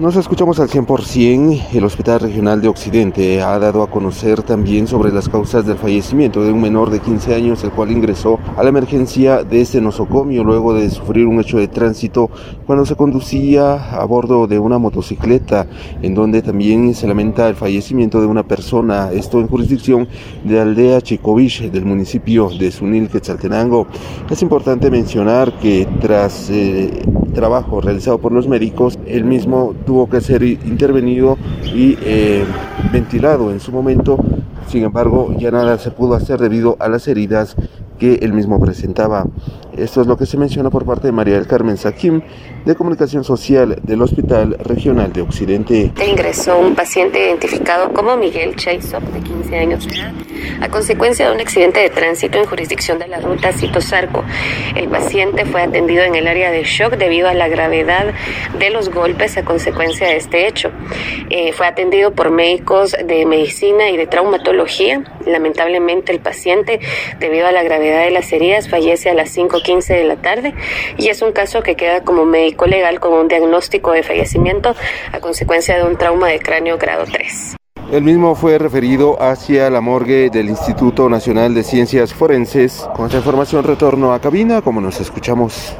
Nos escuchamos al 100%. El Hospital Regional de Occidente ha dado a conocer también sobre las causas del fallecimiento de un menor de 15 años, el cual ingresó a la emergencia de este nosocomio luego de sufrir un hecho de tránsito cuando se conducía a bordo de una motocicleta, en donde también se lamenta el fallecimiento de una persona, esto en jurisdicción de Aldea Chicovich del municipio de Sunil, Quetzaltenango. Es importante mencionar que tras eh, trabajo realizado por los médicos, el mismo tuvo que ser intervenido y eh, ventilado en su momento. Sin embargo, ya nada se pudo hacer debido a las heridas que él mismo presentaba. Esto es lo que se menciona por parte de María del Carmen Saquim, de Comunicación Social del Hospital Regional de Occidente. Ingresó un paciente identificado como Miguel Chaisop, de 15 años de edad, a consecuencia de un accidente de tránsito en jurisdicción de la ruta Cito-Sarco. El paciente fue atendido en el área de shock debido a la gravedad de los golpes a consecuencia de este hecho. Eh, fue atendido por médicos de medicina y de traumatología. Lamentablemente el paciente, debido a la de las heridas, fallece a las 5.15 de la tarde y es un caso que queda como médico legal con un diagnóstico de fallecimiento a consecuencia de un trauma de cráneo grado 3. El mismo fue referido hacia la morgue del Instituto Nacional de Ciencias Forenses. Con esta información retorno a cabina, como nos escuchamos.